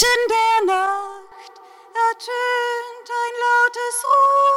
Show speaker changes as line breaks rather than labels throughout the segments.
Inmitten der Nacht ertönt ein lautes Rufen.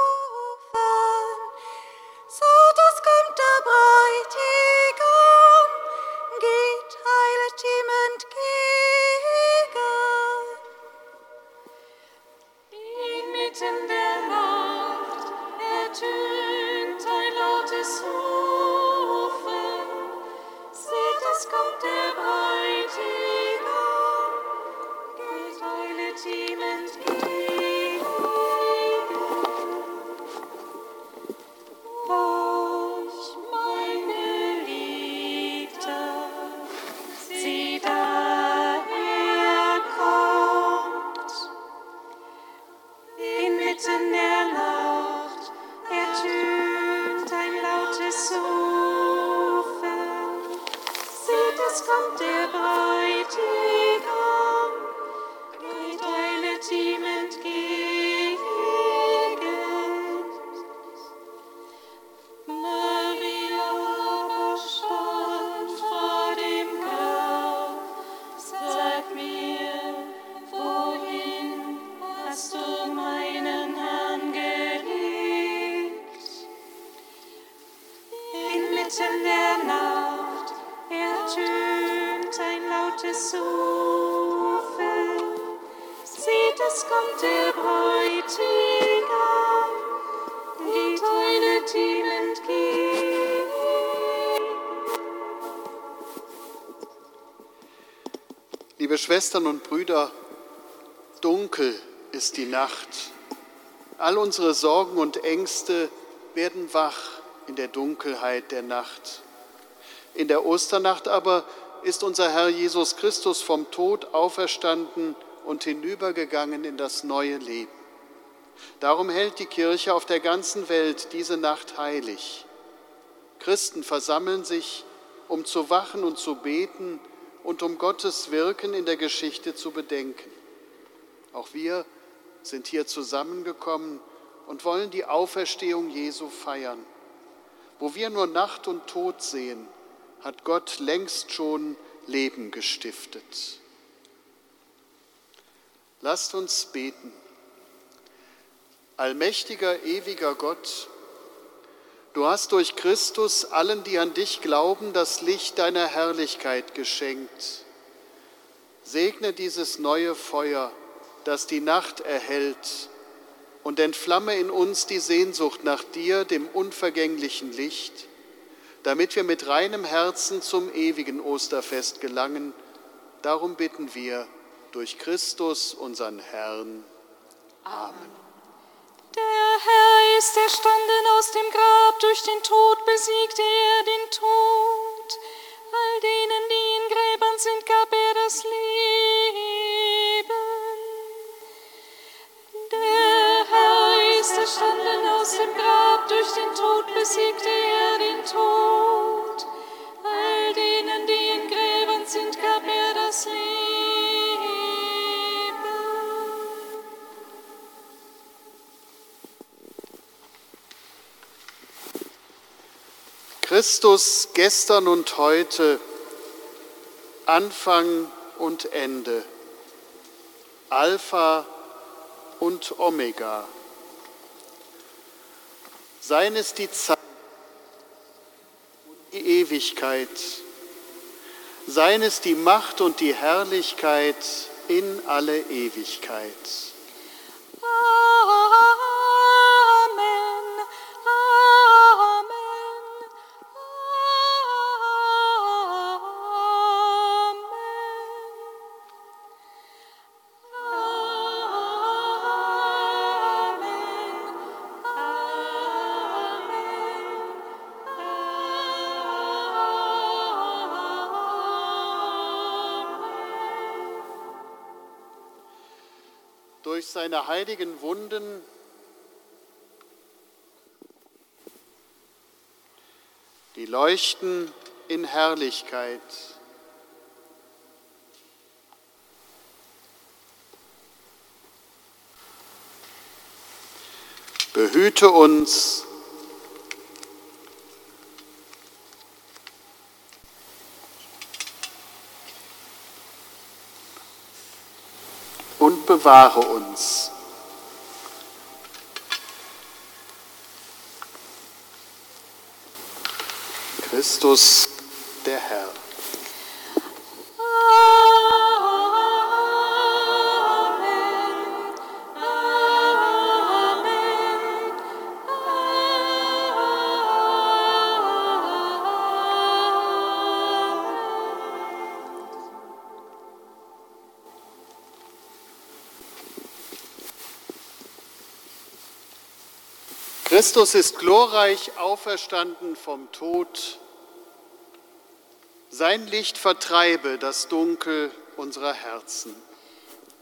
Inmitten der Nacht ertönt ein lautes Rufen. Seht, es kommt der Bräutigam, geht eilet ihm entgegen.
Liebe Schwestern und Brüder, dunkel ist die Nacht. All unsere Sorgen und Ängste werden wach in der Dunkelheit der Nacht. In der Osternacht aber ist unser Herr Jesus Christus vom Tod auferstanden und hinübergegangen in das neue Leben. Darum hält die Kirche auf der ganzen Welt diese Nacht heilig. Christen versammeln sich, um zu wachen und zu beten und um Gottes Wirken in der Geschichte zu bedenken. Auch wir sind hier zusammengekommen und wollen die Auferstehung Jesu feiern. Wo wir nur Nacht und Tod sehen, hat Gott längst schon Leben gestiftet. Lasst uns beten. Allmächtiger, ewiger Gott, du hast durch Christus allen, die an dich glauben, das Licht deiner Herrlichkeit geschenkt. Segne dieses neue Feuer, das die Nacht erhellt, und entflamme in uns die Sehnsucht nach dir, dem unvergänglichen Licht, damit wir mit reinem Herzen zum ewigen Osterfest gelangen. Darum bitten wir durch Christus, unseren Herrn. Amen.
Der Herr ist erstanden aus dem Grab, durch den Tod besiegte er den Tod.
Christus gestern und heute, Anfang und Ende, Alpha und Omega. Sein ist die Zeit und die Ewigkeit. Sein ist die Macht und die Herrlichkeit in alle Ewigkeit. Seine heiligen Wunden die leuchten in Herrlichkeit. Behüte uns und bewahre uns. Christus, der Herr. Christus ist glorreich auferstanden vom Tod. Sein Licht vertreibe das Dunkel unserer Herzen.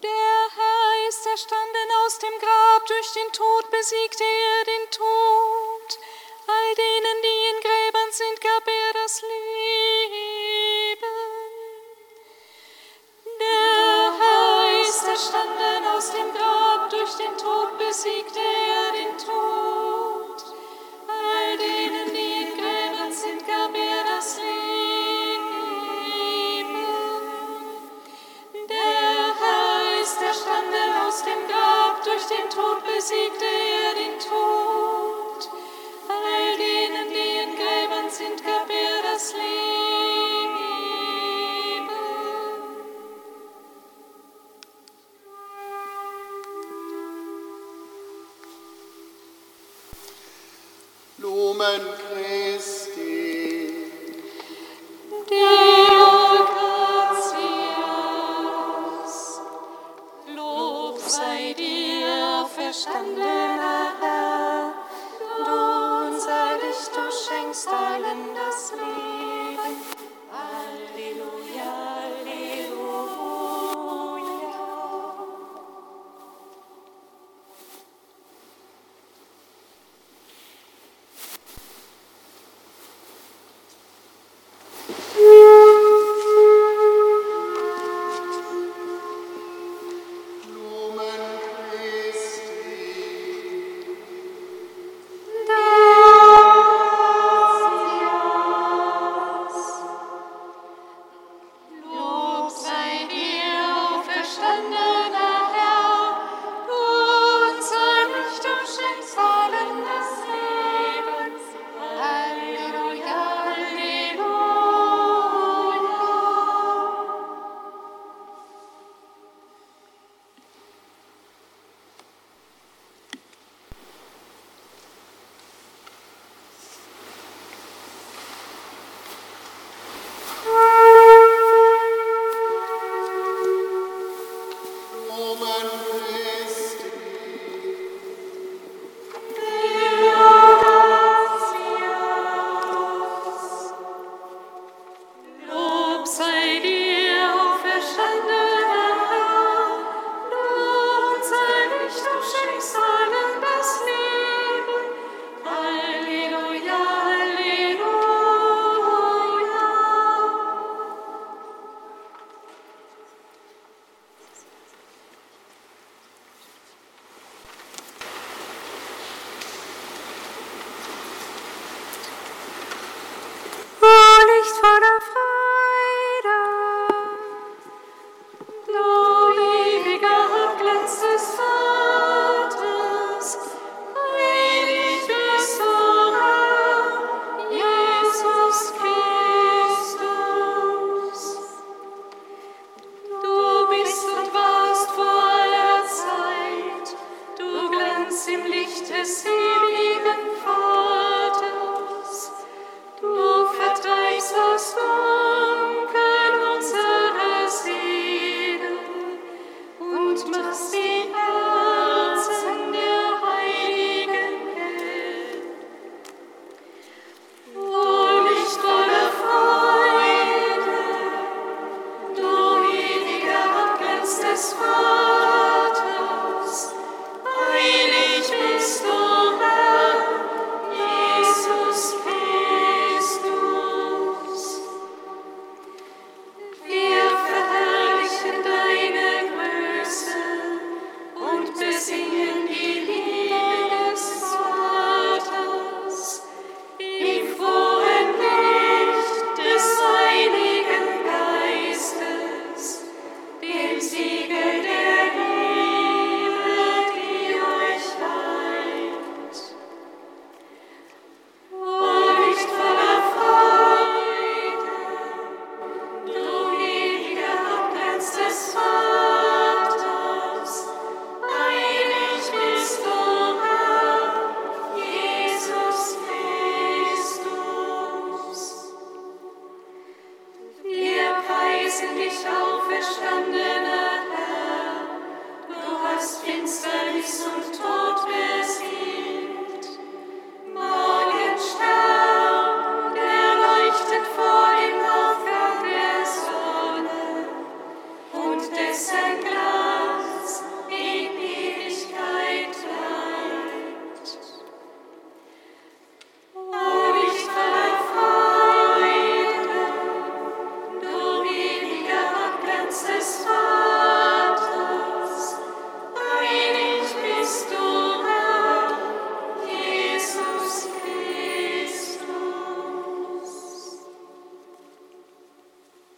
Der Herr ist erstanden aus dem Grab, durch den Tod besiegte er den Tod. All denen, die in Gräbern sind, gab er das Licht. Tod besiegte Yeah.